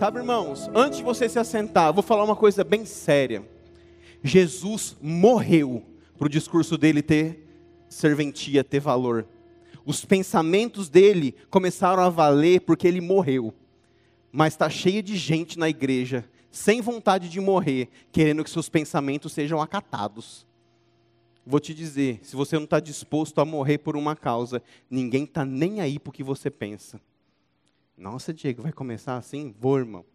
Sabe, irmãos, antes de você se assentar, vou falar uma coisa bem séria. Jesus morreu para o discurso dele ter serventia, ter valor. Os pensamentos dele começaram a valer porque ele morreu. Mas está cheio de gente na igreja, sem vontade de morrer, querendo que seus pensamentos sejam acatados. Vou te dizer, se você não está disposto a morrer por uma causa, ninguém está nem aí para o que você pensa. Nossa, Diego, vai começar assim? Vou, irmão.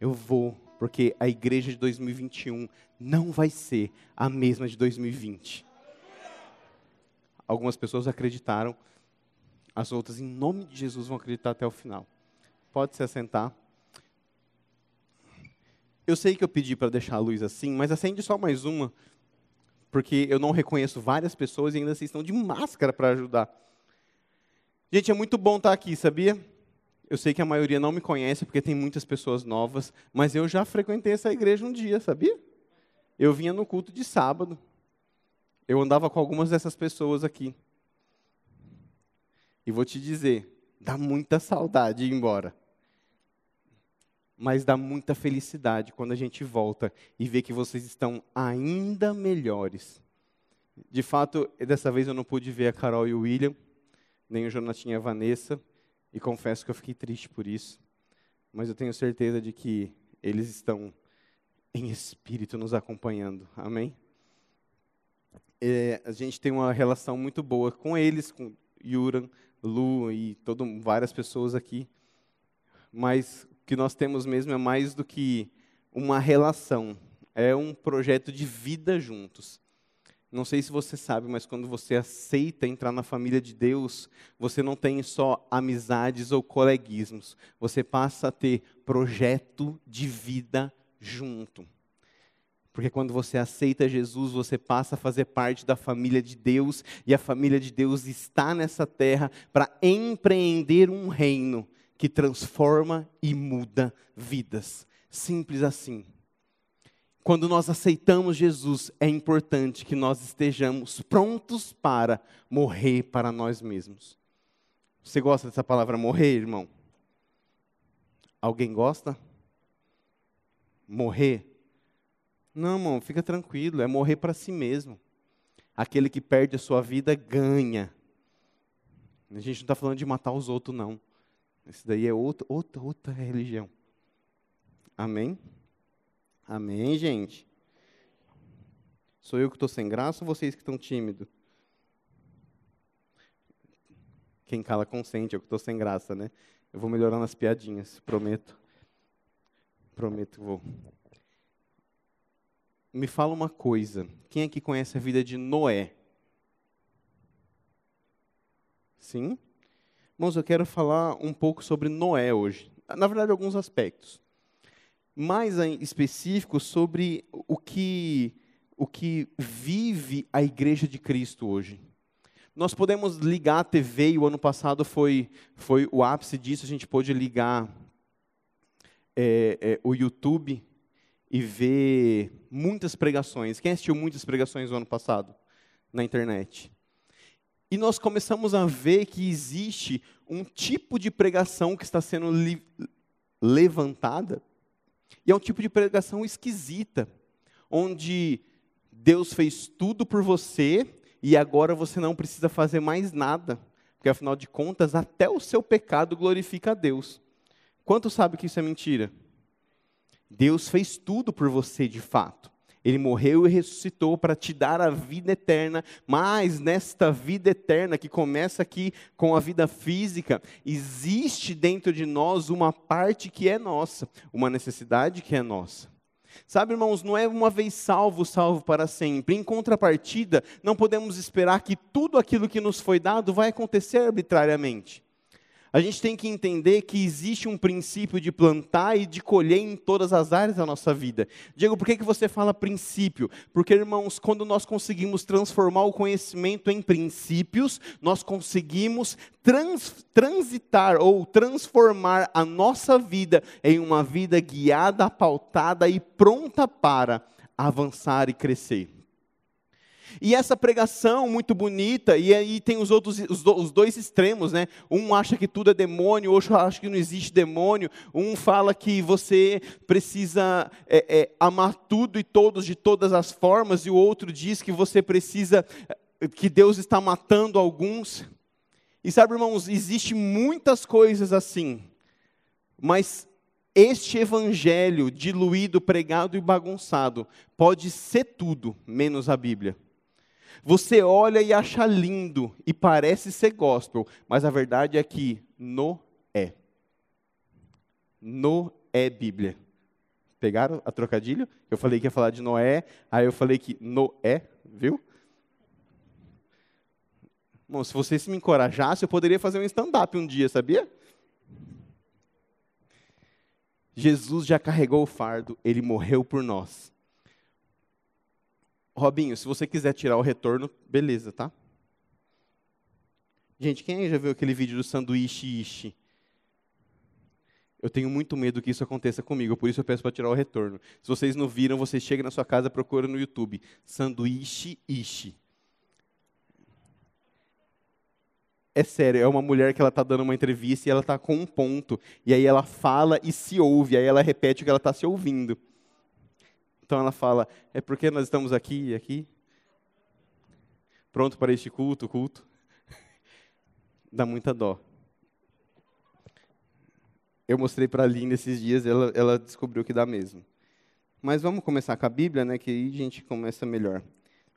Eu vou, porque a igreja de 2021 não vai ser a mesma de 2020. Algumas pessoas acreditaram, as outras, em nome de Jesus, vão acreditar até o final. Pode se assentar. Eu sei que eu pedi para deixar a luz assim, mas acende só mais uma, porque eu não reconheço várias pessoas e ainda vocês estão de máscara para ajudar. Gente, é muito bom estar aqui, sabia? Eu sei que a maioria não me conhece, porque tem muitas pessoas novas, mas eu já frequentei essa igreja um dia, sabia? Eu vinha no culto de sábado. Eu andava com algumas dessas pessoas aqui. E vou te dizer, dá muita saudade ir embora. Mas dá muita felicidade quando a gente volta e vê que vocês estão ainda melhores. De fato, dessa vez eu não pude ver a Carol e o William, nem o Jonatinha e a Vanessa, e confesso que eu fiquei triste por isso. Mas eu tenho certeza de que eles estão em espírito nos acompanhando. Amém? é, a gente tem uma relação muito boa com eles, com Yuran, Lu e todo, várias pessoas aqui. Mas o que nós temos mesmo é mais do que uma relação, é um projeto de vida juntos. Não sei se você sabe, mas quando você aceita entrar na família de Deus, você não tem só amizades ou coleguismos, você passa a ter projeto de vida junto. Porque quando você aceita Jesus, você passa a fazer parte da família de Deus, e a família de Deus está nessa terra para empreender um reino que transforma e muda vidas. Simples assim. Quando nós aceitamos Jesus, é importante que nós estejamos prontos para morrer para nós mesmos. Você gosta dessa palavra morrer, irmão? Alguém gosta? Morrer? Não, irmão, fica tranquilo, é morrer para si mesmo. Aquele que perde a sua vida ganha. A gente não está falando de matar os outros, não. Isso daí é outra, outra, outra religião. Amém? Amém, gente? Sou eu que estou sem graça ou vocês que estão tímidos? Quem cala consente, eu que estou sem graça, né? Eu vou melhorando as piadinhas, prometo. Prometo que vou me fala uma coisa. Quem aqui conhece a vida de Noé? Sim? Irmãos, eu quero falar um pouco sobre Noé hoje. Na verdade, alguns aspectos. Mais específico sobre o que, o que vive a igreja de Cristo hoje. Nós podemos ligar a TV, e o ano passado foi, foi o ápice disso, a gente pôde ligar é, é, o YouTube e ver muitas pregações. Quem assistiu muitas pregações no ano passado na internet? E nós começamos a ver que existe um tipo de pregação que está sendo levantada, e é um tipo de pregação esquisita, onde Deus fez tudo por você e agora você não precisa fazer mais nada, porque afinal de contas, até o seu pecado glorifica a Deus. Quanto sabe que isso é mentira? Deus fez tudo por você de fato. Ele morreu e ressuscitou para te dar a vida eterna, mas nesta vida eterna, que começa aqui com a vida física, existe dentro de nós uma parte que é nossa, uma necessidade que é nossa. Sabe, irmãos, não é uma vez salvo, salvo para sempre. Em contrapartida, não podemos esperar que tudo aquilo que nos foi dado vai acontecer arbitrariamente. A gente tem que entender que existe um princípio de plantar e de colher em todas as áreas da nossa vida. Diego, por que, que você fala princípio? Porque, irmãos, quando nós conseguimos transformar o conhecimento em princípios, nós conseguimos trans, transitar ou transformar a nossa vida em uma vida guiada, pautada e pronta para avançar e crescer. E essa pregação muito bonita, e aí tem os outros, os, os dois extremos, né? Um acha que tudo é demônio, outro acha que não existe demônio. Um fala que você precisa é, é, amar tudo e todos de todas as formas, e o outro diz que você precisa, que Deus está matando alguns. E sabe, irmãos, existe muitas coisas assim, mas este evangelho diluído, pregado e bagunçado pode ser tudo menos a Bíblia. Você olha e acha lindo e parece ser gospel, mas a verdade é que no é. No é Bíblia. Pegaram a trocadilho? Eu falei que ia falar de Noé, aí eu falei que no é, viu? Bom, se vocês me encorajassem, eu poderia fazer um stand-up um dia, sabia? Jesus já carregou o fardo, ele morreu por nós. Robinho, se você quiser tirar o retorno, beleza, tá? Gente, quem já viu aquele vídeo do sanduíche ishi? Eu tenho muito medo que isso aconteça comigo, por isso eu peço para tirar o retorno. Se vocês não viram, vocês chegam na sua casa, procura no YouTube. Sanduíche ishi. É sério, é uma mulher que ela está dando uma entrevista e ela está com um ponto. E aí ela fala e se ouve, aí ela repete o que ela está se ouvindo. Então ela fala: é porque nós estamos aqui e aqui, pronto para este culto, culto. Dá muita dó. Eu mostrei para a Aline esses dias, ela, ela descobriu que dá mesmo. Mas vamos começar com a Bíblia, né, que aí a gente começa melhor.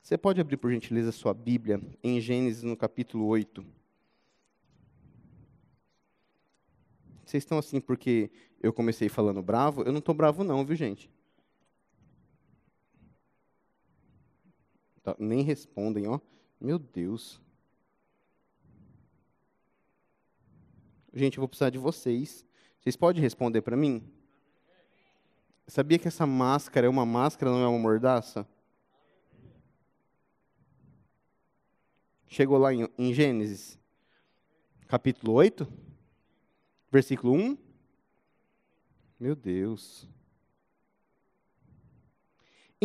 Você pode abrir, por gentileza, sua Bíblia em Gênesis, no capítulo 8. Vocês estão assim porque eu comecei falando bravo? Eu não estou bravo não, viu, gente? Tá, nem respondem, ó. Meu Deus. Gente, eu vou precisar de vocês. Vocês podem responder para mim? Sabia que essa máscara é uma máscara, não é uma mordaça? Chegou lá em, em Gênesis, capítulo 8, versículo 1. Meu Deus.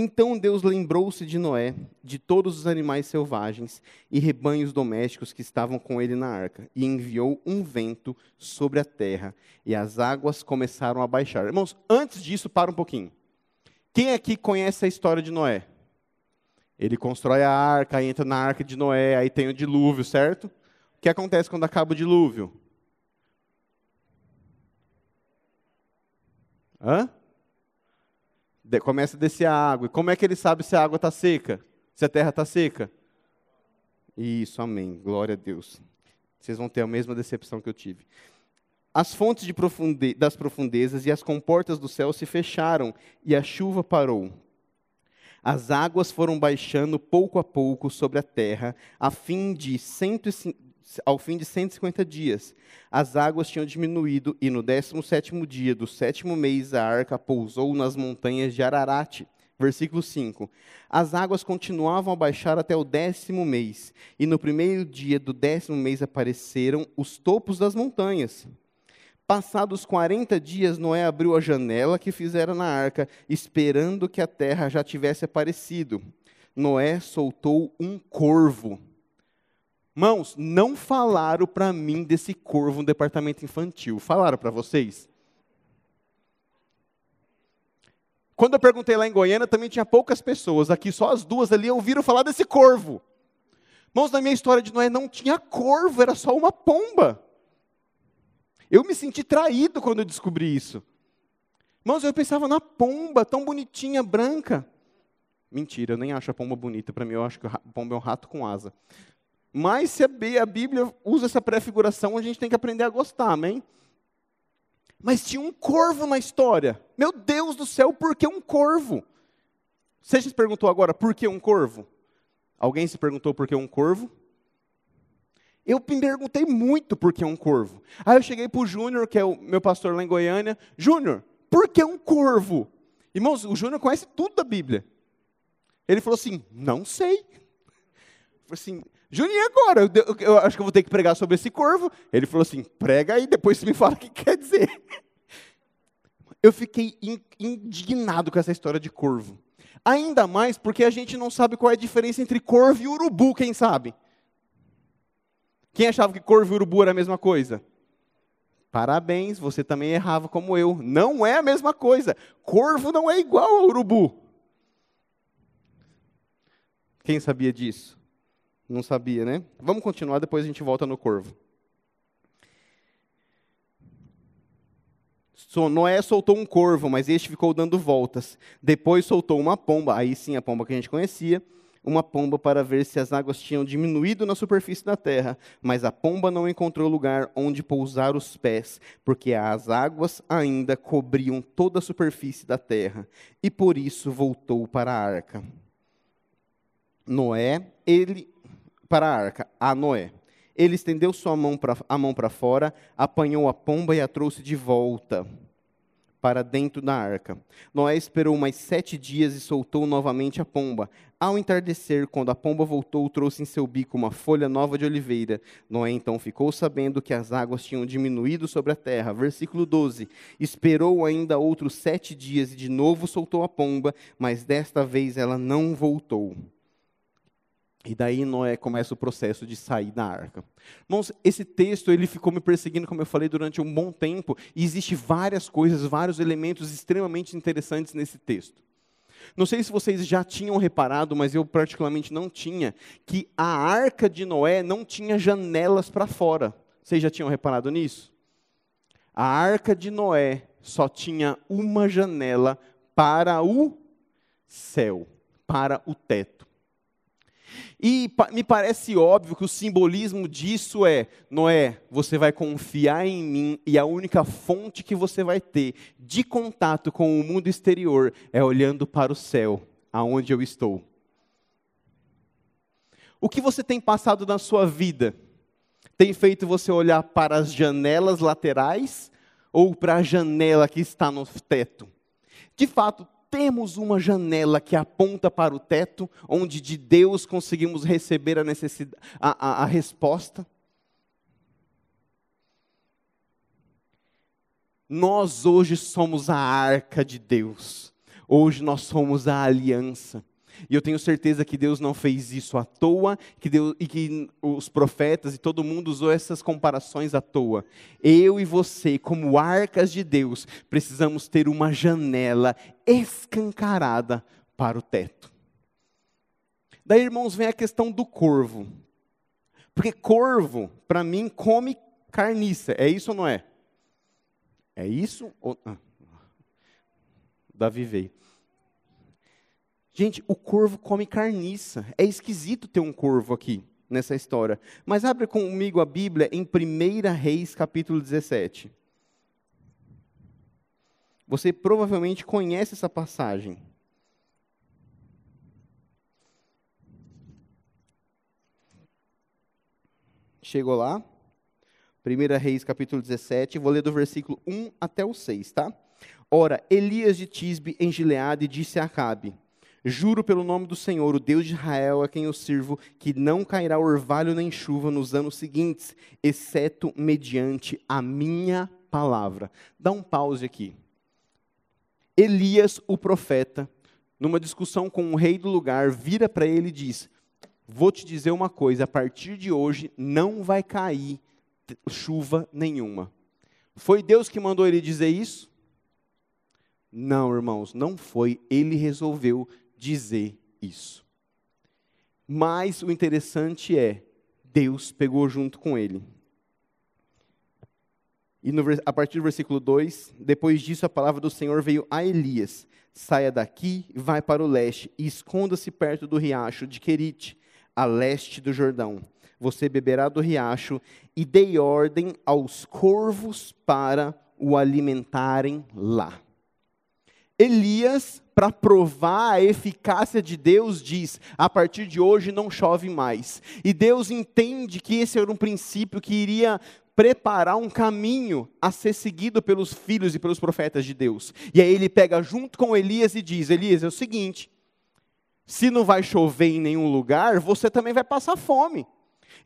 Então Deus lembrou-se de Noé, de todos os animais selvagens e rebanhos domésticos que estavam com ele na arca, e enviou um vento sobre a terra, e as águas começaram a baixar. Irmãos, antes disso, para um pouquinho. Quem aqui conhece a história de Noé? Ele constrói a arca, entra na arca de Noé, aí tem o dilúvio, certo? O que acontece quando acaba o dilúvio? Hã? Começa a descer a água. E como é que ele sabe se a água está seca? Se a terra está seca? Isso, amém. Glória a Deus. Vocês vão ter a mesma decepção que eu tive. As fontes profunde das profundezas e as comportas do céu se fecharam e a chuva parou. As águas foram baixando pouco a pouco sobre a terra, a fim de 150 ao fim de 150 dias, as águas tinham diminuído, e no 17 dia do sétimo mês a arca pousou nas montanhas de Ararat. Versículo 5. As águas continuavam a baixar até o décimo mês, e no primeiro dia do décimo mês apareceram os topos das montanhas. Passados 40 dias, Noé abriu a janela que fizera na arca, esperando que a terra já tivesse aparecido. Noé soltou um corvo Mãos, não falaram para mim desse corvo no departamento infantil. Falaram para vocês? Quando eu perguntei lá em Goiânia, também tinha poucas pessoas. Aqui só as duas ali ouviram falar desse corvo. Mãos, na minha história de Noé não tinha corvo, era só uma pomba. Eu me senti traído quando eu descobri isso. Irmãos, eu pensava na pomba, tão bonitinha, branca. Mentira, eu nem acho a pomba bonita. Para mim, eu acho que a pomba é um rato com asa. Mas se a Bíblia usa essa prefiguração, a gente tem que aprender a gostar, amém? Mas tinha um corvo na história. Meu Deus do céu, por que um corvo? Você se perguntou agora, por que um corvo? Alguém se perguntou por que um corvo? Eu me perguntei muito por que um corvo. Aí eu cheguei para o Júnior, que é o meu pastor lá em Goiânia. Júnior, por que um corvo? Irmãos, o Júnior conhece tudo da Bíblia. Ele falou assim, não sei. Falei assim, Juninho, agora, eu, eu, acho que eu vou ter que pregar sobre esse corvo. Ele falou assim: prega aí, depois você me fala o que quer dizer. Eu fiquei in, indignado com essa história de corvo. Ainda mais porque a gente não sabe qual é a diferença entre corvo e urubu, quem sabe? Quem achava que corvo e urubu era a mesma coisa? Parabéns, você também errava como eu. Não é a mesma coisa. Corvo não é igual ao urubu. Quem sabia disso? Não sabia, né? Vamos continuar, depois a gente volta no corvo. Noé soltou um corvo, mas este ficou dando voltas. Depois soltou uma pomba, aí sim a pomba que a gente conhecia, uma pomba para ver se as águas tinham diminuído na superfície da terra. Mas a pomba não encontrou lugar onde pousar os pés, porque as águas ainda cobriam toda a superfície da terra. E por isso voltou para a arca. Noé, ele para a arca, a Noé. Ele estendeu sua mão pra, a mão para fora, apanhou a pomba e a trouxe de volta para dentro da arca. Noé esperou mais sete dias e soltou novamente a pomba. Ao entardecer, quando a pomba voltou, trouxe em seu bico uma folha nova de oliveira. Noé então ficou sabendo que as águas tinham diminuído sobre a terra. Versículo 12. Esperou ainda outros sete dias e de novo soltou a pomba, mas desta vez ela não voltou. E daí Noé começa o processo de sair da arca. Irmãos, esse texto ele ficou me perseguindo, como eu falei, durante um bom tempo, e existe várias coisas, vários elementos extremamente interessantes nesse texto. Não sei se vocês já tinham reparado, mas eu particularmente não tinha, que a arca de Noé não tinha janelas para fora. Vocês já tinham reparado nisso? A arca de Noé só tinha uma janela para o céu, para o teto. E me parece óbvio que o simbolismo disso é: Noé, você vai confiar em mim e a única fonte que você vai ter de contato com o mundo exterior é olhando para o céu, aonde eu estou. O que você tem passado na sua vida tem feito você olhar para as janelas laterais ou para a janela que está no teto? De fato, temos uma janela que aponta para o teto, onde de Deus conseguimos receber a, necessidade, a, a, a resposta. Nós hoje somos a arca de Deus. Hoje nós somos a aliança. E eu tenho certeza que Deus não fez isso à toa, que Deus, e que os profetas e todo mundo usou essas comparações à toa. Eu e você, como arcas de Deus, precisamos ter uma janela escancarada para o teto. Daí, irmãos, vem a questão do corvo. Porque corvo, para mim, come carniça. É isso ou não é? É isso? Ou... Ah. Davi veio. Gente, o corvo come carniça. É esquisito ter um corvo aqui nessa história. Mas abre comigo a Bíblia em 1 Reis, capítulo 17. Você provavelmente conhece essa passagem. Chegou lá? 1 Reis, capítulo 17, vou ler do versículo 1 até o 6, tá? Ora, Elias de Tisbe em Gileade disse a Acabe: Juro pelo nome do Senhor, o Deus de Israel, a quem eu sirvo, que não cairá orvalho nem chuva nos anos seguintes, exceto mediante a minha palavra. Dá um pause aqui. Elias, o profeta, numa discussão com o rei do lugar, vira para ele e diz: Vou te dizer uma coisa, a partir de hoje não vai cair chuva nenhuma. Foi Deus que mandou ele dizer isso? Não, irmãos, não foi. Ele resolveu dizer isso. Mas o interessante é, Deus pegou junto com ele. E no, a partir do versículo 2, depois disso a palavra do Senhor veio a Elias: saia daqui, vai para o leste e esconda-se perto do riacho de Querite, a leste do Jordão. Você beberá do riacho e dei ordem aos corvos para o alimentarem lá. Elias, para provar a eficácia de Deus, diz: a partir de hoje não chove mais. E Deus entende que esse era um princípio que iria preparar um caminho a ser seguido pelos filhos e pelos profetas de Deus. E aí ele pega junto com Elias e diz: Elias, é o seguinte, se não vai chover em nenhum lugar, você também vai passar fome.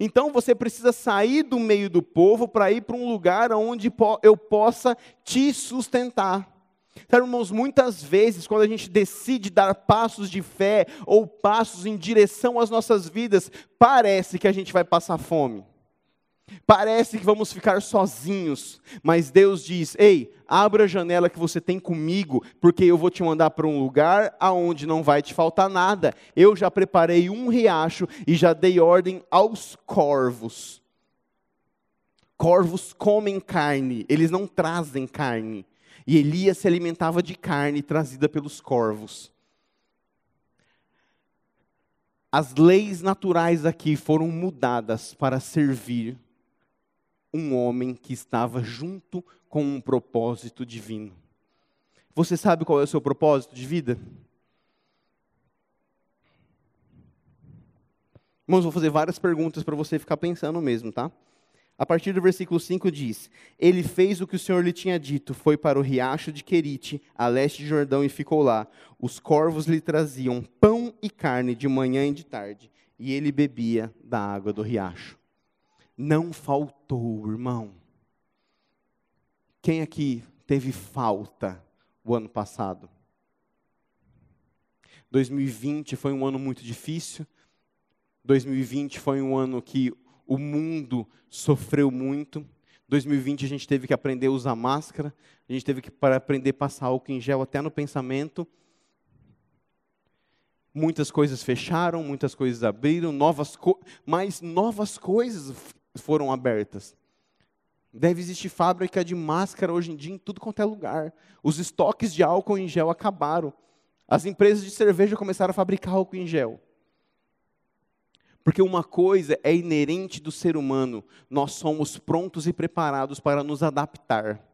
Então você precisa sair do meio do povo para ir para um lugar onde eu possa te sustentar. Sabe, irmãos, muitas vezes, quando a gente decide dar passos de fé ou passos em direção às nossas vidas, parece que a gente vai passar fome. Parece que vamos ficar sozinhos, mas Deus diz: Ei, abra a janela que você tem comigo, porque eu vou te mandar para um lugar aonde não vai te faltar nada. Eu já preparei um riacho e já dei ordem aos corvos. Corvos comem carne, eles não trazem carne. E Elias se alimentava de carne trazida pelos corvos. As leis naturais aqui foram mudadas para servir um homem que estava junto com um propósito divino. Você sabe qual é o seu propósito de vida? Irmãos, vou fazer várias perguntas para você ficar pensando mesmo, tá? A partir do versículo 5 diz: Ele fez o que o Senhor lhe tinha dito, foi para o riacho de Querite, a leste de Jordão, e ficou lá. Os corvos lhe traziam pão e carne de manhã e de tarde, e ele bebia da água do riacho. Não faltou, irmão. Quem aqui teve falta o ano passado? 2020 foi um ano muito difícil. 2020 foi um ano que o mundo sofreu muito. 2020 a gente teve que aprender a usar máscara, a gente teve que aprender a passar álcool em gel até no pensamento. Muitas coisas fecharam, muitas coisas abriram, novas co mas novas coisas foram abertas. Deve existir fábrica de máscara hoje em dia em tudo quanto é lugar. Os estoques de álcool em gel acabaram. As empresas de cerveja começaram a fabricar álcool em gel. Porque uma coisa é inerente do ser humano, nós somos prontos e preparados para nos adaptar.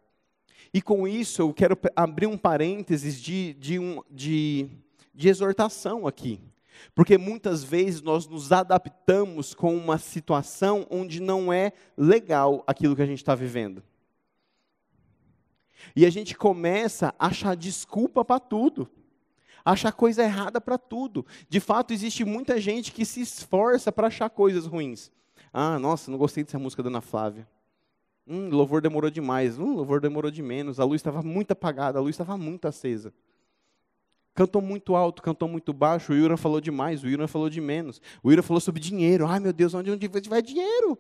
E com isso eu quero abrir um parênteses de, de, um, de, de exortação aqui. Porque muitas vezes nós nos adaptamos com uma situação onde não é legal aquilo que a gente está vivendo. E a gente começa a achar desculpa para tudo achar coisa errada para tudo. De fato, existe muita gente que se esforça para achar coisas ruins. Ah, nossa, não gostei dessa música da Ana Flávia. Hum, louvor demorou demais. Hum, louvor demorou de menos. A luz estava muito apagada, a luz estava muito acesa. Cantou muito alto, cantou muito baixo. O Yura falou demais, o Yura falou de menos. O Yura falou sobre dinheiro. Ai, meu Deus, onde, onde vai dinheiro?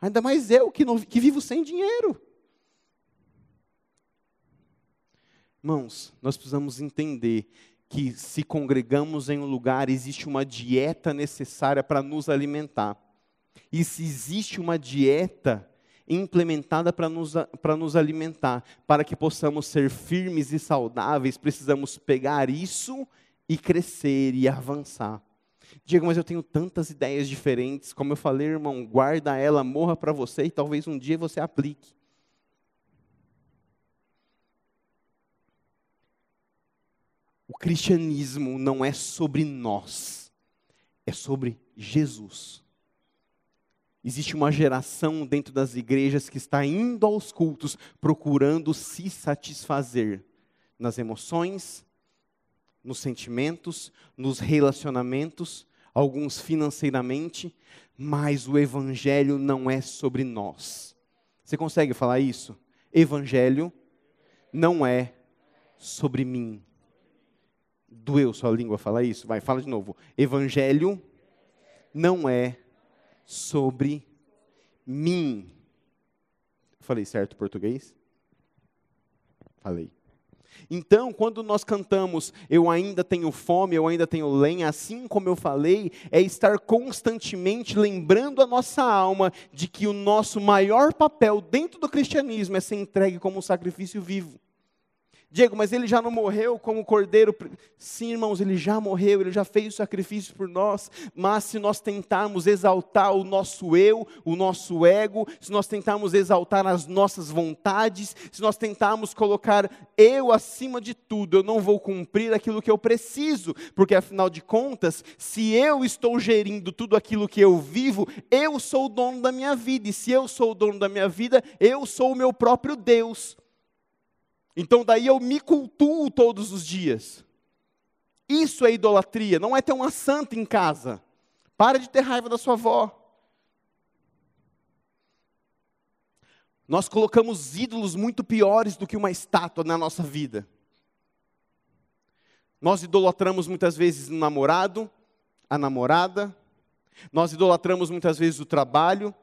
Ainda mais eu que, não, que vivo sem dinheiro. Irmãos, nós precisamos entender que se congregamos em um lugar, existe uma dieta necessária para nos alimentar. E se existe uma dieta implementada para nos, nos alimentar, para que possamos ser firmes e saudáveis, precisamos pegar isso e crescer e avançar. Diego, mas eu tenho tantas ideias diferentes. Como eu falei, irmão, guarda ela, morra para você e talvez um dia você aplique. O cristianismo não é sobre nós, é sobre Jesus. Existe uma geração dentro das igrejas que está indo aos cultos procurando se satisfazer nas emoções, nos sentimentos, nos relacionamentos, alguns financeiramente, mas o evangelho não é sobre nós. Você consegue falar isso? Evangelho não é sobre mim. Doeu sua língua falar isso? Vai, fala de novo. Evangelho não é sobre mim. Falei certo português? Falei. Então, quando nós cantamos, eu ainda tenho fome, eu ainda tenho lenha, assim como eu falei, é estar constantemente lembrando a nossa alma de que o nosso maior papel dentro do cristianismo é ser entregue como um sacrifício vivo. Diego, mas ele já não morreu como cordeiro? Sim, irmãos, ele já morreu, ele já fez o sacrifício por nós. Mas se nós tentarmos exaltar o nosso eu, o nosso ego, se nós tentarmos exaltar as nossas vontades, se nós tentarmos colocar eu acima de tudo, eu não vou cumprir aquilo que eu preciso, porque afinal de contas, se eu estou gerindo tudo aquilo que eu vivo, eu sou o dono da minha vida, e se eu sou o dono da minha vida, eu sou o meu próprio Deus. Então daí eu me cultuo todos os dias. Isso é idolatria, não é ter uma santa em casa. Para de ter raiva da sua avó. Nós colocamos ídolos muito piores do que uma estátua na nossa vida. Nós idolatramos muitas vezes o namorado, a namorada, nós idolatramos muitas vezes o trabalho,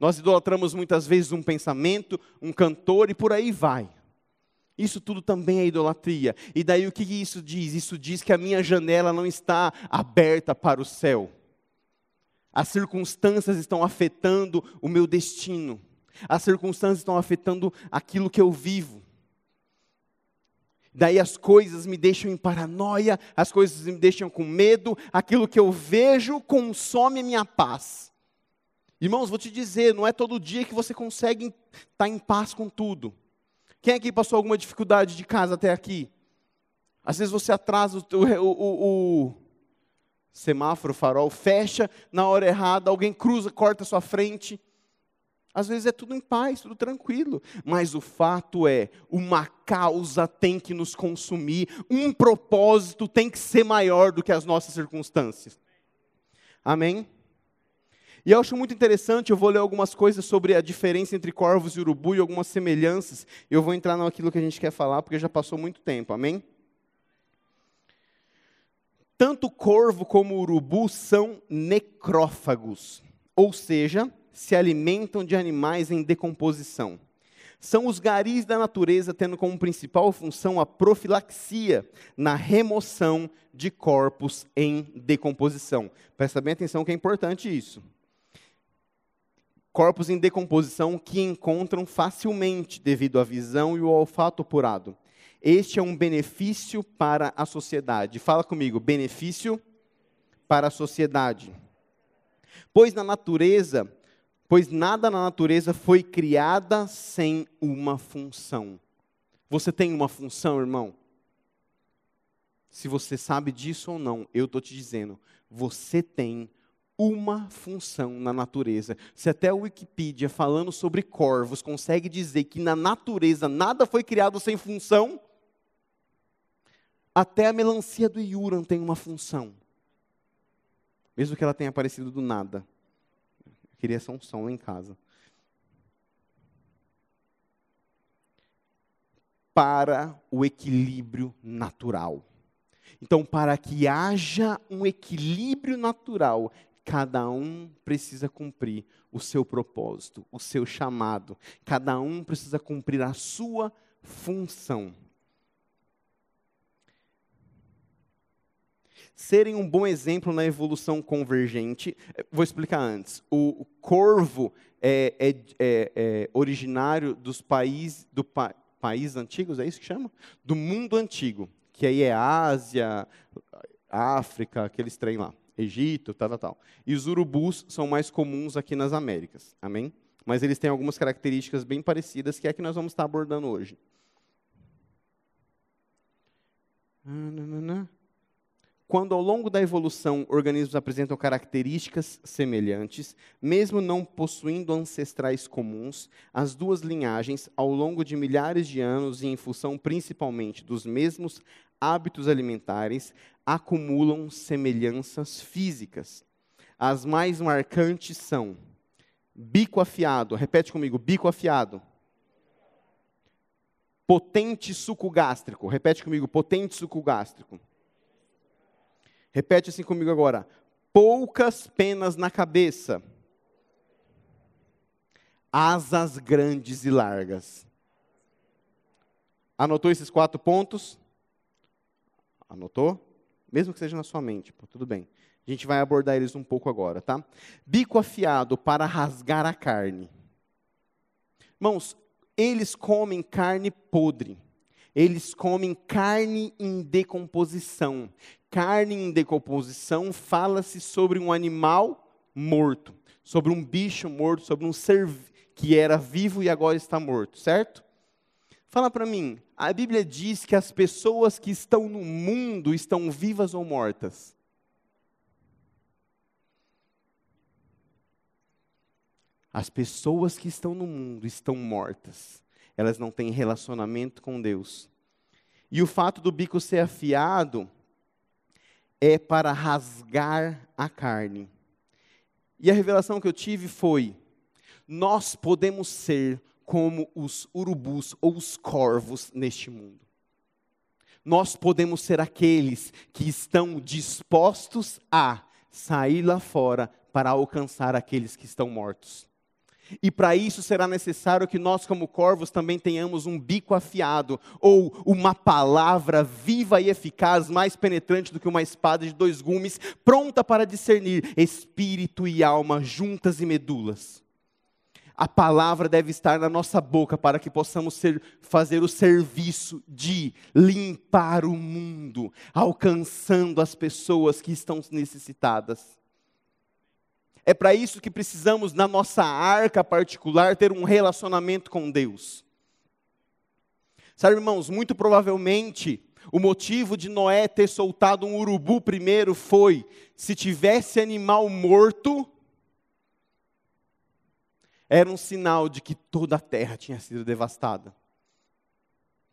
nós idolatramos muitas vezes um pensamento, um cantor e por aí vai. Isso tudo também é idolatria. E daí o que isso diz? Isso diz que a minha janela não está aberta para o céu. As circunstâncias estão afetando o meu destino. As circunstâncias estão afetando aquilo que eu vivo. Daí as coisas me deixam em paranoia, as coisas me deixam com medo, aquilo que eu vejo consome minha paz. Irmãos, vou te dizer, não é todo dia que você consegue estar em paz com tudo. Quem aqui passou alguma dificuldade de casa até aqui? Às vezes você atrasa o, o, o, o semáforo, farol, fecha na hora errada, alguém cruza, corta a sua frente. Às vezes é tudo em paz, tudo tranquilo. Mas o fato é, uma causa tem que nos consumir, um propósito tem que ser maior do que as nossas circunstâncias. Amém? E eu acho muito interessante, eu vou ler algumas coisas sobre a diferença entre corvos e urubu e algumas semelhanças. Eu vou entrar naquilo que a gente quer falar, porque já passou muito tempo, amém? Tanto corvo como urubu são necrófagos, ou seja, se alimentam de animais em decomposição. São os garis da natureza tendo como principal função a profilaxia na remoção de corpos em decomposição. Presta bem atenção que é importante isso. Corpos em decomposição que encontram facilmente devido à visão e o olfato apurado. Este é um benefício para a sociedade. Fala comigo, benefício para a sociedade. Pois na natureza pois nada na natureza foi criada sem uma função. Você tem uma função, irmão? Se você sabe disso ou não, eu estou te dizendo, você tem uma função na natureza. Se até o Wikipedia, falando sobre corvos, consegue dizer que na natureza nada foi criado sem função, até a melancia do Yuran tem uma função. Mesmo que ela tenha aparecido do nada. Queria só um som lá em casa. Para o equilíbrio natural. Então, para que haja um equilíbrio natural, cada um precisa cumprir o seu propósito, o seu chamado. Cada um precisa cumprir a sua função. serem um bom exemplo na evolução convergente. Eh, vou explicar antes. O, corvo é, é, é, é originário dos países do pa, antigos, é isso que chama? Do mundo antigo, que aí é Ásia, África, aqueles trem lá, Egito, tal, tal, tal. E os urubus são mais comuns aqui nas Américas, amém? Mas eles têm algumas características bem parecidas, que é que nós vamos estar abordando hoje. Ah, quando ao longo da evolução organismos apresentam características semelhantes, mesmo não possuindo ancestrais comuns, as duas linhagens, ao longo de milhares de anos e em função principalmente dos mesmos hábitos alimentares, acumulam semelhanças físicas. As mais marcantes são bico afiado, repete comigo, bico afiado. Potente suco gástrico, repete comigo, potente suco gástrico Repete assim comigo agora. Poucas penas na cabeça. Asas grandes e largas. Anotou esses quatro pontos? Anotou? Mesmo que seja na sua mente, pô, tudo bem. A gente vai abordar eles um pouco agora, tá? Bico afiado para rasgar a carne. Irmãos, eles comem carne podre. Eles comem carne em decomposição carne em decomposição fala-se sobre um animal morto, sobre um bicho morto, sobre um ser que era vivo e agora está morto, certo? Fala para mim, a Bíblia diz que as pessoas que estão no mundo estão vivas ou mortas? As pessoas que estão no mundo estão mortas. Elas não têm relacionamento com Deus. E o fato do bico ser afiado é para rasgar a carne. E a revelação que eu tive foi: nós podemos ser como os urubus ou os corvos neste mundo. Nós podemos ser aqueles que estão dispostos a sair lá fora para alcançar aqueles que estão mortos. E para isso será necessário que nós, como corvos, também tenhamos um bico afiado, ou uma palavra viva e eficaz, mais penetrante do que uma espada de dois gumes, pronta para discernir espírito e alma juntas e medulas. A palavra deve estar na nossa boca para que possamos ser, fazer o serviço de limpar o mundo, alcançando as pessoas que estão necessitadas. É para isso que precisamos, na nossa arca particular, ter um relacionamento com Deus. Sabe, irmãos, muito provavelmente o motivo de Noé ter soltado um urubu primeiro foi: se tivesse animal morto, era um sinal de que toda a terra tinha sido devastada.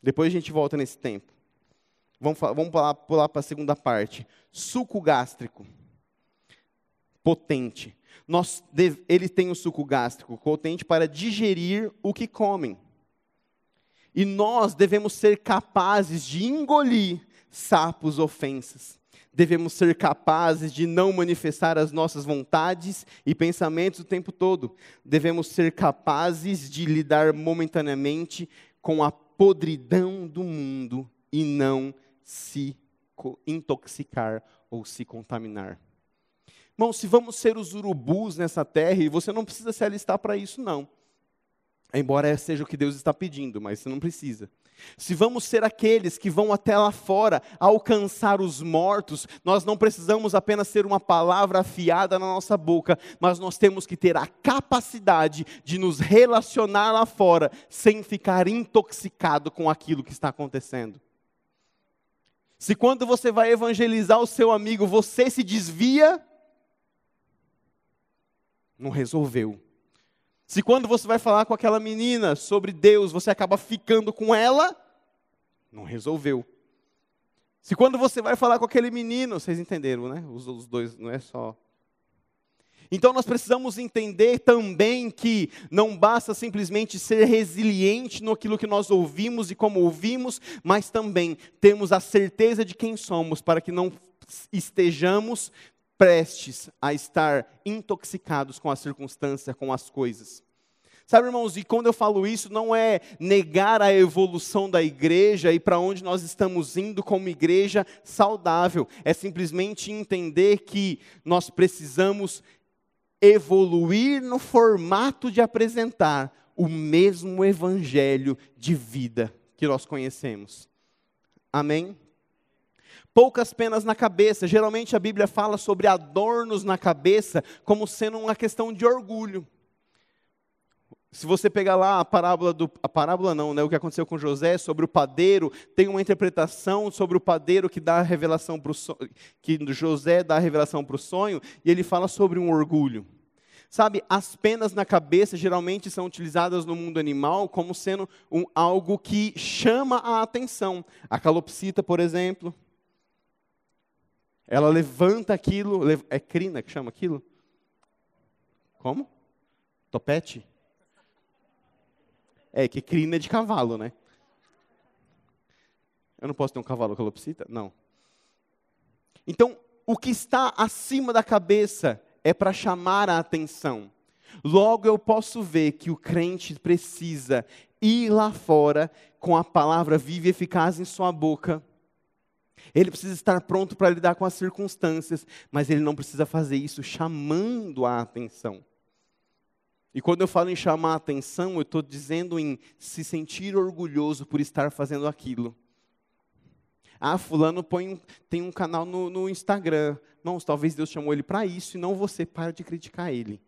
Depois a gente volta nesse tempo. Vamos, vamos pular, para a segunda parte. Suco gástrico. Potente nós, ele tem o suco gástrico potente para digerir o que comem. E nós devemos ser capazes de engolir sapos ofensas. Devemos ser capazes de não manifestar as nossas vontades e pensamentos o tempo todo. Devemos ser capazes de lidar momentaneamente com a podridão do mundo e não se intoxicar ou se contaminar. Irmão, se vamos ser os urubus nessa terra, e você não precisa se alistar para isso, não. Embora seja o que Deus está pedindo, mas você não precisa. Se vamos ser aqueles que vão até lá fora alcançar os mortos, nós não precisamos apenas ser uma palavra afiada na nossa boca, mas nós temos que ter a capacidade de nos relacionar lá fora sem ficar intoxicado com aquilo que está acontecendo. Se quando você vai evangelizar o seu amigo, você se desvia, não resolveu. Se quando você vai falar com aquela menina sobre Deus, você acaba ficando com ela, não resolveu. Se quando você vai falar com aquele menino, vocês entenderam, né? Os, os dois, não é só. Então nós precisamos entender também que não basta simplesmente ser resiliente no aquilo que nós ouvimos e como ouvimos, mas também temos a certeza de quem somos para que não estejamos prestes a estar intoxicados com a circunstância, com as coisas. Sabe, irmãos, e quando eu falo isso, não é negar a evolução da igreja e para onde nós estamos indo como igreja saudável, é simplesmente entender que nós precisamos evoluir no formato de apresentar o mesmo evangelho de vida que nós conhecemos. Amém? Poucas penas na cabeça. Geralmente a Bíblia fala sobre adornos na cabeça como sendo uma questão de orgulho. Se você pegar lá a parábola do a parábola não, né, o que aconteceu com José sobre o padeiro, tem uma interpretação sobre o padeiro que dá a revelação para o que José dá a revelação para o sonho, e ele fala sobre um orgulho. Sabe, as penas na cabeça geralmente são utilizadas no mundo animal como sendo um, algo que chama a atenção. A calopsita, por exemplo, ela levanta aquilo, é crina que chama aquilo? Como? Topete? É, que crina é de cavalo, né? Eu não posso ter um cavalo calopsita? Não. Então, o que está acima da cabeça é para chamar a atenção. Logo eu posso ver que o crente precisa ir lá fora com a palavra viva e eficaz em sua boca ele precisa estar pronto para lidar com as circunstâncias, mas ele não precisa fazer isso chamando a atenção. E quando eu falo em chamar a atenção, eu estou dizendo em se sentir orgulhoso por estar fazendo aquilo. Ah, fulano põe, tem um canal no, no Instagram. Não, talvez Deus chamou ele para isso e não você. Para de criticar ele.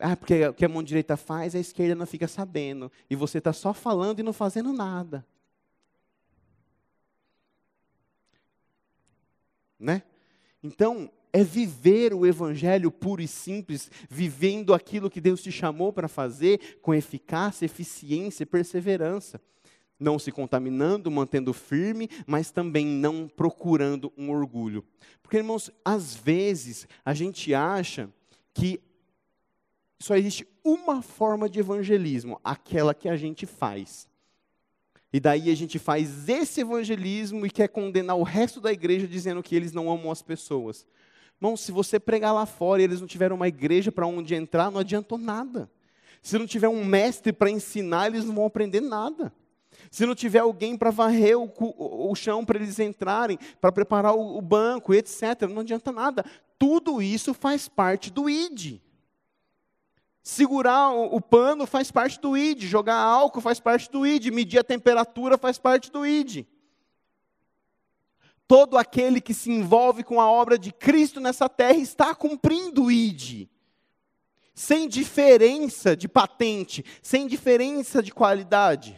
Ah, porque o que a mão direita faz, a esquerda não fica sabendo. E você está só falando e não fazendo nada. Né? Então, é viver o evangelho puro e simples, vivendo aquilo que Deus te chamou para fazer com eficácia, eficiência e perseverança. Não se contaminando, mantendo firme, mas também não procurando um orgulho. Porque, irmãos, às vezes a gente acha que só existe uma forma de evangelismo, aquela que a gente faz. E daí a gente faz esse evangelismo e quer condenar o resto da igreja dizendo que eles não amam as pessoas. Irmão, se você pregar lá fora e eles não tiveram uma igreja para onde entrar, não adiantou nada. Se não tiver um mestre para ensinar, eles não vão aprender nada. Se não tiver alguém para varrer o, o, o chão para eles entrarem, para preparar o, o banco, etc., não adianta nada. Tudo isso faz parte do ID. Segurar o, o pano faz parte do ID, jogar álcool faz parte do ID, medir a temperatura faz parte do ID. Todo aquele que se envolve com a obra de Cristo nessa terra está cumprindo o ID. Sem diferença de patente, sem diferença de qualidade.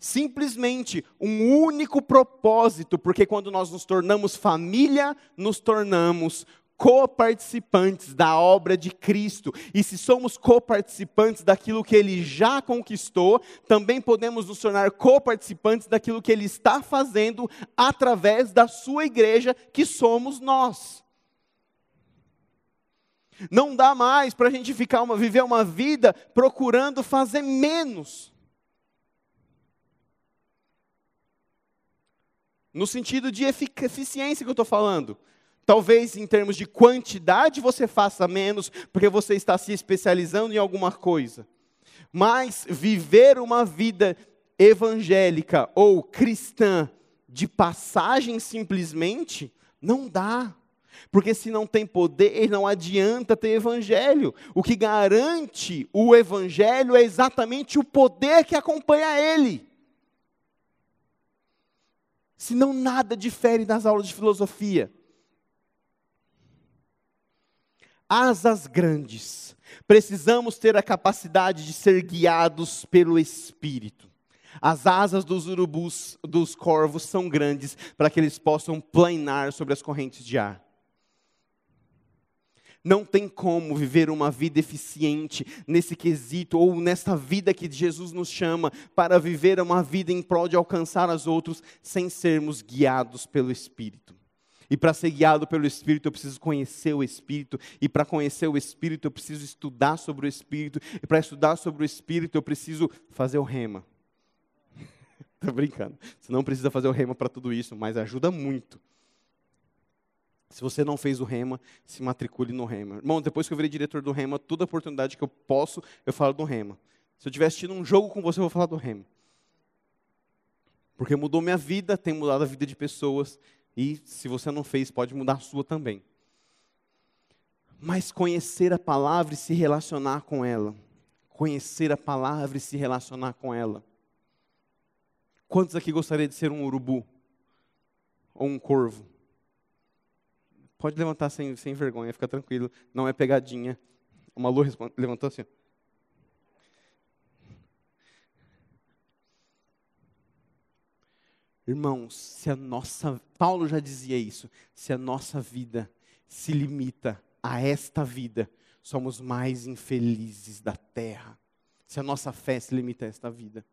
Simplesmente um único propósito, porque quando nós nos tornamos família, nos tornamos coparticipantes da obra de Cristo. E se somos coparticipantes daquilo que ele já conquistou, também podemos nos tornar coparticipantes daquilo que ele está fazendo através da sua igreja, que somos nós. Não dá mais para a gente ficar uma, viver uma vida procurando fazer menos. No sentido de eficiência que eu estou falando. Talvez em termos de quantidade você faça menos, porque você está se especializando em alguma coisa. Mas viver uma vida evangélica ou cristã de passagem simplesmente, não dá. Porque se não tem poder, não adianta ter evangelho. O que garante o evangelho é exatamente o poder que acompanha ele. Senão nada difere das aulas de filosofia. Asas grandes. Precisamos ter a capacidade de ser guiados pelo Espírito. As asas dos urubus, dos corvos, são grandes para que eles possam planar sobre as correntes de ar. Não tem como viver uma vida eficiente nesse quesito, ou nessa vida que Jesus nos chama, para viver uma vida em prol de alcançar as outros, sem sermos guiados pelo Espírito. E para ser guiado pelo Espírito, eu preciso conhecer o Espírito. E para conhecer o Espírito, eu preciso estudar sobre o Espírito. E para estudar sobre o Espírito, eu preciso fazer o rema. Estou brincando. Você não precisa fazer o rema para tudo isso, mas ajuda muito. Se você não fez o rema, se matricule no rema. Irmão, depois que eu virei diretor do rema, toda oportunidade que eu posso, eu falo do rema. Se eu estiver assistindo um jogo com você, eu vou falar do rema. Porque mudou minha vida, tem mudado a vida de pessoas. E se você não fez, pode mudar a sua também. Mas conhecer a palavra e se relacionar com ela. Conhecer a palavra e se relacionar com ela. Quantos aqui gostariam de ser um urubu? Ou um corvo? Pode levantar sem, sem vergonha, fica tranquilo. Não é pegadinha. Uma Malu levantou assim. Irmãos, se a nossa, Paulo já dizia isso, se a nossa vida se limita a esta vida, somos mais infelizes da terra. Se a nossa fé se limita a esta vida.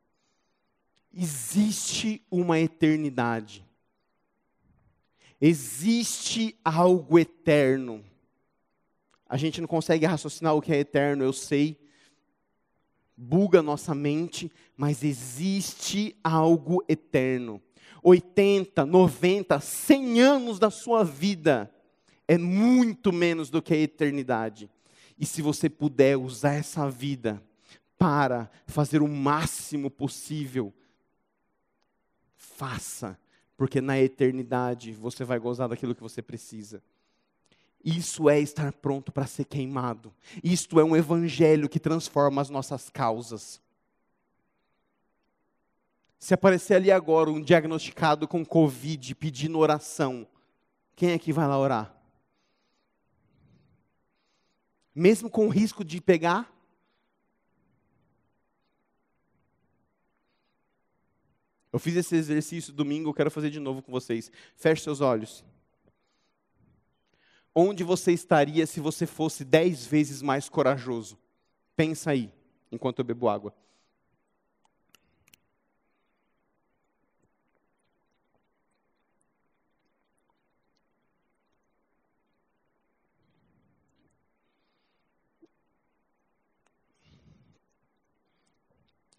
Existe uma eternidade. Existe algo eterno. A gente não consegue raciocinar o que é eterno, eu sei. Buga nossa mente, mas existe algo eterno. 80, 90, 100 anos da sua vida é muito menos do que a eternidade. E se você puder usar essa vida para fazer o máximo possível, faça, porque na eternidade você vai gozar daquilo que você precisa. Isso é estar pronto para ser queimado. Isto é um evangelho que transforma as nossas causas. Se aparecer ali agora um diagnosticado com Covid pedindo oração, quem é que vai lá orar? Mesmo com o risco de pegar? Eu fiz esse exercício domingo, eu quero fazer de novo com vocês. Feche seus olhos. Onde você estaria se você fosse dez vezes mais corajoso? Pensa aí, enquanto eu bebo água.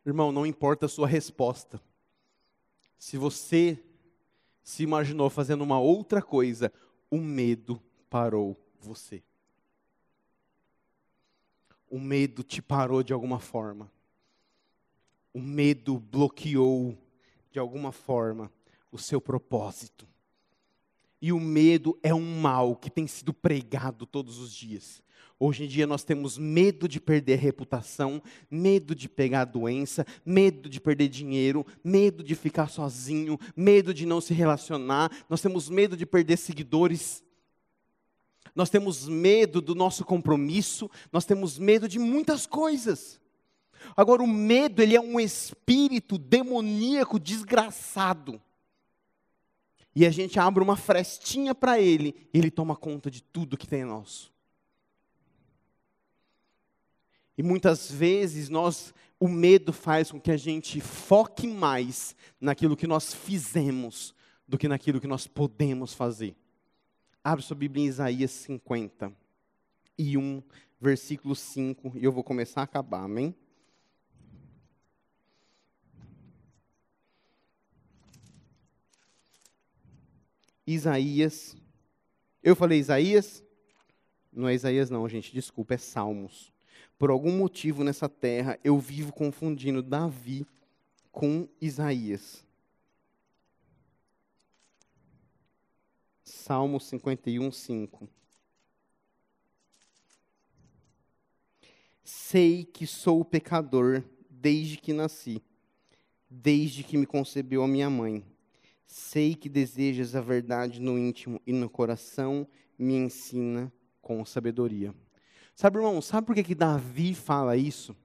Irmão, não importa a sua resposta. Se você se imaginou fazendo uma outra coisa, o medo parou você. O medo te parou de alguma forma. O medo bloqueou de alguma forma o seu propósito. E o medo é um mal que tem sido pregado todos os dias. Hoje em dia nós temos medo de perder a reputação, medo de pegar doença, medo de perder dinheiro, medo de ficar sozinho, medo de não se relacionar, nós temos medo de perder seguidores. Nós temos medo do nosso compromisso, nós temos medo de muitas coisas. Agora o medo, ele é um espírito demoníaco desgraçado. E a gente abre uma frestinha para ele, e ele toma conta de tudo que tem nosso. E muitas vezes nós, o medo faz com que a gente foque mais naquilo que nós fizemos do que naquilo que nós podemos fazer. Abre sua Bíblia em Isaías 50 e 1, versículo 5, e eu vou começar a acabar, amém? Isaías. Eu falei Isaías? Não é Isaías, não, gente, desculpa, é Salmos. Por algum motivo nessa terra eu vivo confundindo Davi com Isaías. Salmo 51, 5. Sei que sou pecador desde que nasci, desde que me concebeu a minha mãe. Sei que desejas a verdade no íntimo e no coração me ensina com sabedoria. Sabe, irmão, sabe por que, que Davi fala isso?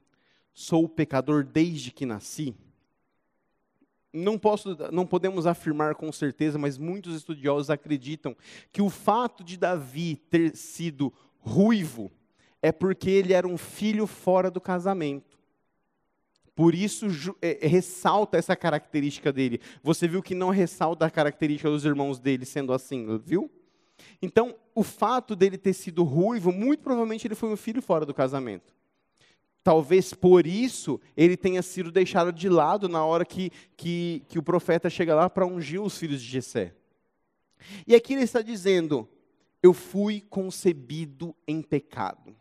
Sou pecador desde que nasci? Não, posso, não podemos afirmar com certeza, mas muitos estudiosos acreditam que o fato de Davi ter sido ruivo é porque ele era um filho fora do casamento. Por isso é, ressalta essa característica dele. Você viu que não ressalta a característica dos irmãos dele sendo assim, viu? Então, o fato dele ter sido ruivo, muito provavelmente ele foi um filho fora do casamento. Talvez por isso ele tenha sido deixado de lado na hora que, que, que o profeta chega lá para ungir os filhos de Jessé. E aqui ele está dizendo: Eu fui concebido em pecado.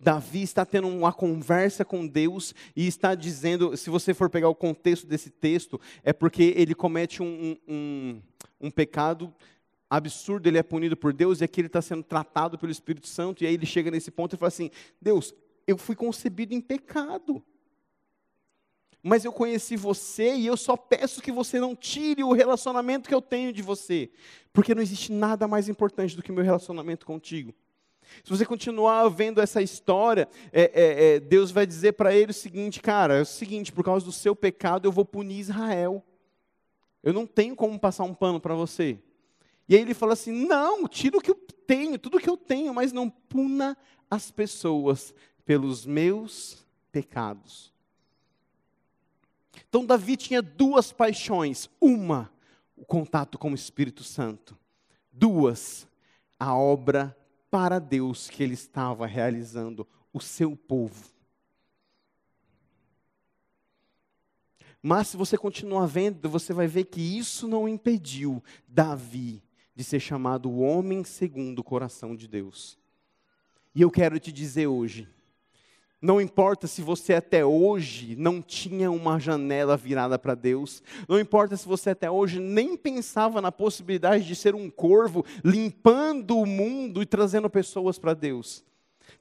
Davi está tendo uma conversa com Deus e está dizendo, se você for pegar o contexto desse texto, é porque ele comete um, um, um pecado absurdo, ele é punido por Deus, e aqui ele está sendo tratado pelo Espírito Santo, e aí ele chega nesse ponto e fala assim: Deus, eu fui concebido em pecado. Mas eu conheci você e eu só peço que você não tire o relacionamento que eu tenho de você, porque não existe nada mais importante do que o meu relacionamento contigo. Se você continuar vendo essa história, é, é, é, Deus vai dizer para ele o seguinte, cara, é o seguinte, por causa do seu pecado eu vou punir Israel. Eu não tenho como passar um pano para você. E aí ele fala assim: não, tira o que eu tenho, tudo que eu tenho, mas não puna as pessoas pelos meus pecados. Então Davi tinha duas paixões: uma, o contato com o Espírito Santo, duas, a obra para Deus que ele estava realizando, o seu povo. Mas se você continuar vendo, você vai ver que isso não impediu Davi de ser chamado homem segundo o coração de Deus. E eu quero te dizer hoje, não importa se você até hoje não tinha uma janela virada para Deus, não importa se você até hoje nem pensava na possibilidade de ser um corvo limpando o mundo e trazendo pessoas para Deus.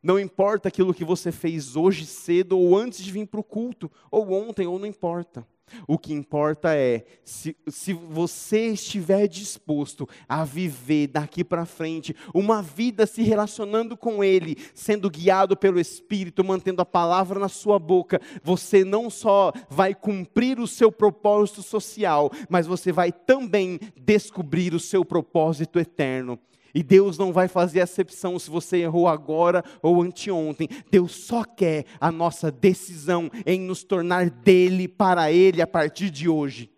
Não importa aquilo que você fez hoje cedo ou antes de vir para o culto, ou ontem, ou não importa. O que importa é se, se você estiver disposto a viver daqui para frente uma vida se relacionando com Ele, sendo guiado pelo Espírito, mantendo a palavra na sua boca, você não só vai cumprir o seu propósito social, mas você vai também descobrir o seu propósito eterno. E Deus não vai fazer acepção se você errou agora ou anteontem. Deus só quer a nossa decisão em nos tornar dele para ele a partir de hoje.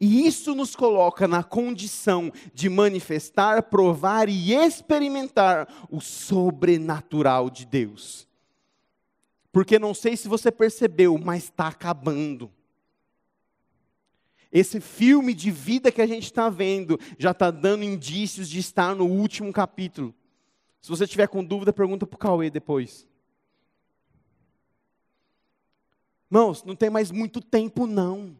E isso nos coloca na condição de manifestar, provar e experimentar o sobrenatural de Deus. Porque não sei se você percebeu, mas está acabando. Esse filme de vida que a gente está vendo já está dando indícios de estar no último capítulo. Se você tiver com dúvida, pergunta para o Cauê depois. Irmãos, não tem mais muito tempo, não.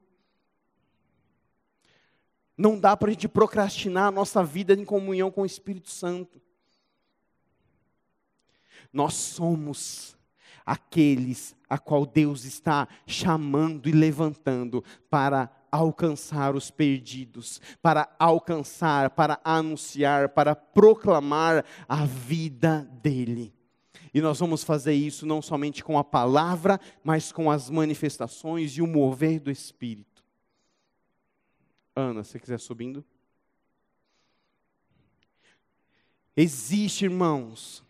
Não dá para a gente procrastinar a nossa vida em comunhão com o Espírito Santo. Nós somos aqueles a qual Deus está chamando e levantando para alcançar os perdidos, para alcançar, para anunciar, para proclamar a vida dele. E nós vamos fazer isso não somente com a palavra, mas com as manifestações e o mover do Espírito. Ana, se quiser subindo. Existe, irmãos,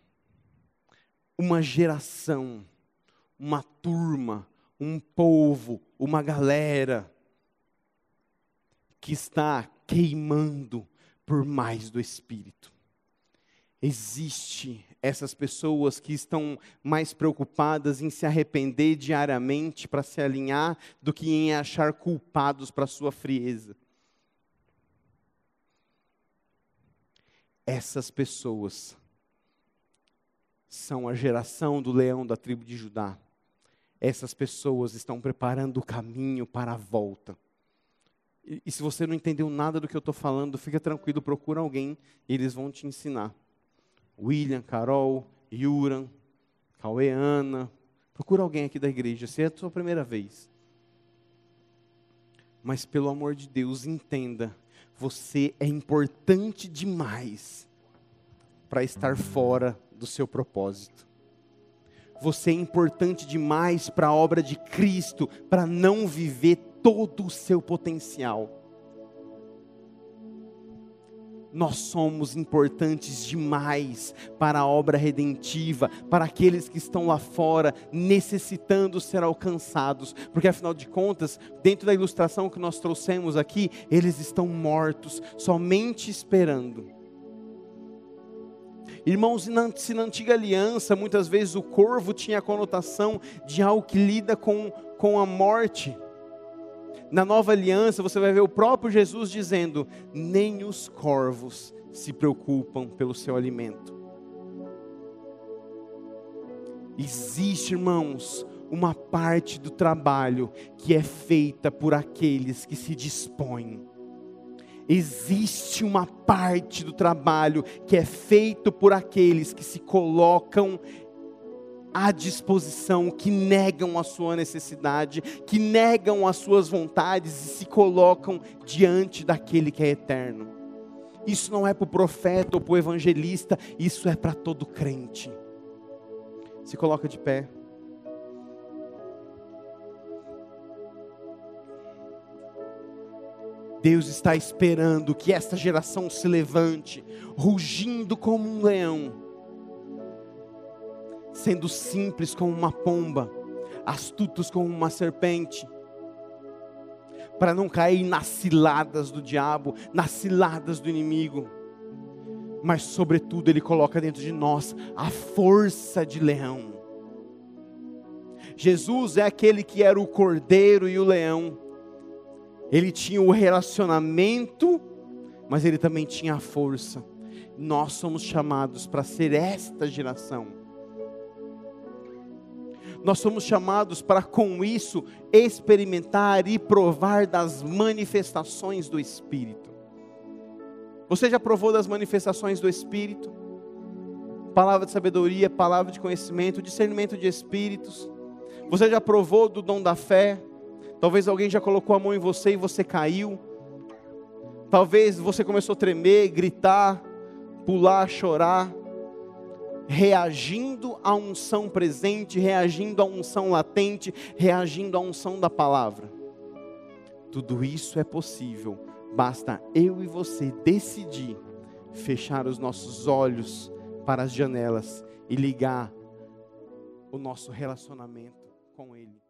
uma geração, uma turma, um povo, uma galera que está queimando por mais do Espírito. Existe essas pessoas que estão mais preocupadas em se arrepender diariamente para se alinhar do que em achar culpados para sua frieza. Essas pessoas são a geração do leão da tribo de Judá. Essas pessoas estão preparando o caminho para a volta. E, e se você não entendeu nada do que eu estou falando, fica tranquilo, procura alguém e eles vão te ensinar. William, Carol, Yuran, Cauê, Ana. Procura alguém aqui da igreja, se é a sua primeira vez. Mas pelo amor de Deus, entenda, você é importante demais para estar fora do seu propósito. Você é importante demais para a obra de Cristo, para não viver todo o seu potencial. Nós somos importantes demais para a obra redentiva, para aqueles que estão lá fora necessitando ser alcançados, porque afinal de contas, dentro da ilustração que nós trouxemos aqui, eles estão mortos, somente esperando. Irmãos, se na antiga aliança, muitas vezes o corvo tinha a conotação de algo que lida com, com a morte na nova aliança, você vai ver o próprio Jesus dizendo: nem os corvos se preocupam pelo seu alimento. Existe, irmãos, uma parte do trabalho que é feita por aqueles que se dispõem. Existe uma parte do trabalho que é feito por aqueles que se colocam à disposição, que negam a sua necessidade, que negam as suas vontades e se colocam diante daquele que é eterno. Isso não é para o profeta ou para o evangelista, isso é para todo crente. Se coloca de pé. Deus está esperando que esta geração se levante, rugindo como um leão sendo simples como uma pomba, astutos como uma serpente, para não cair nas ciladas do diabo, nas ciladas do inimigo. Mas, sobretudo, Ele coloca dentro de nós a força de leão. Jesus é aquele que era o cordeiro e o leão. Ele tinha o relacionamento, mas ele também tinha a força. Nós somos chamados para ser esta geração nós somos chamados para com isso experimentar e provar das manifestações do Espírito. Você já provou das manifestações do Espírito? Palavra de sabedoria, palavra de conhecimento, discernimento de espíritos. Você já provou do dom da fé? Talvez alguém já colocou a mão em você e você caiu. Talvez você começou a tremer, gritar, pular, chorar reagindo à unção presente, reagindo à unção latente, reagindo à unção da palavra. Tudo isso é possível, basta eu e você decidir fechar os nossos olhos para as janelas e ligar o nosso relacionamento com Ele.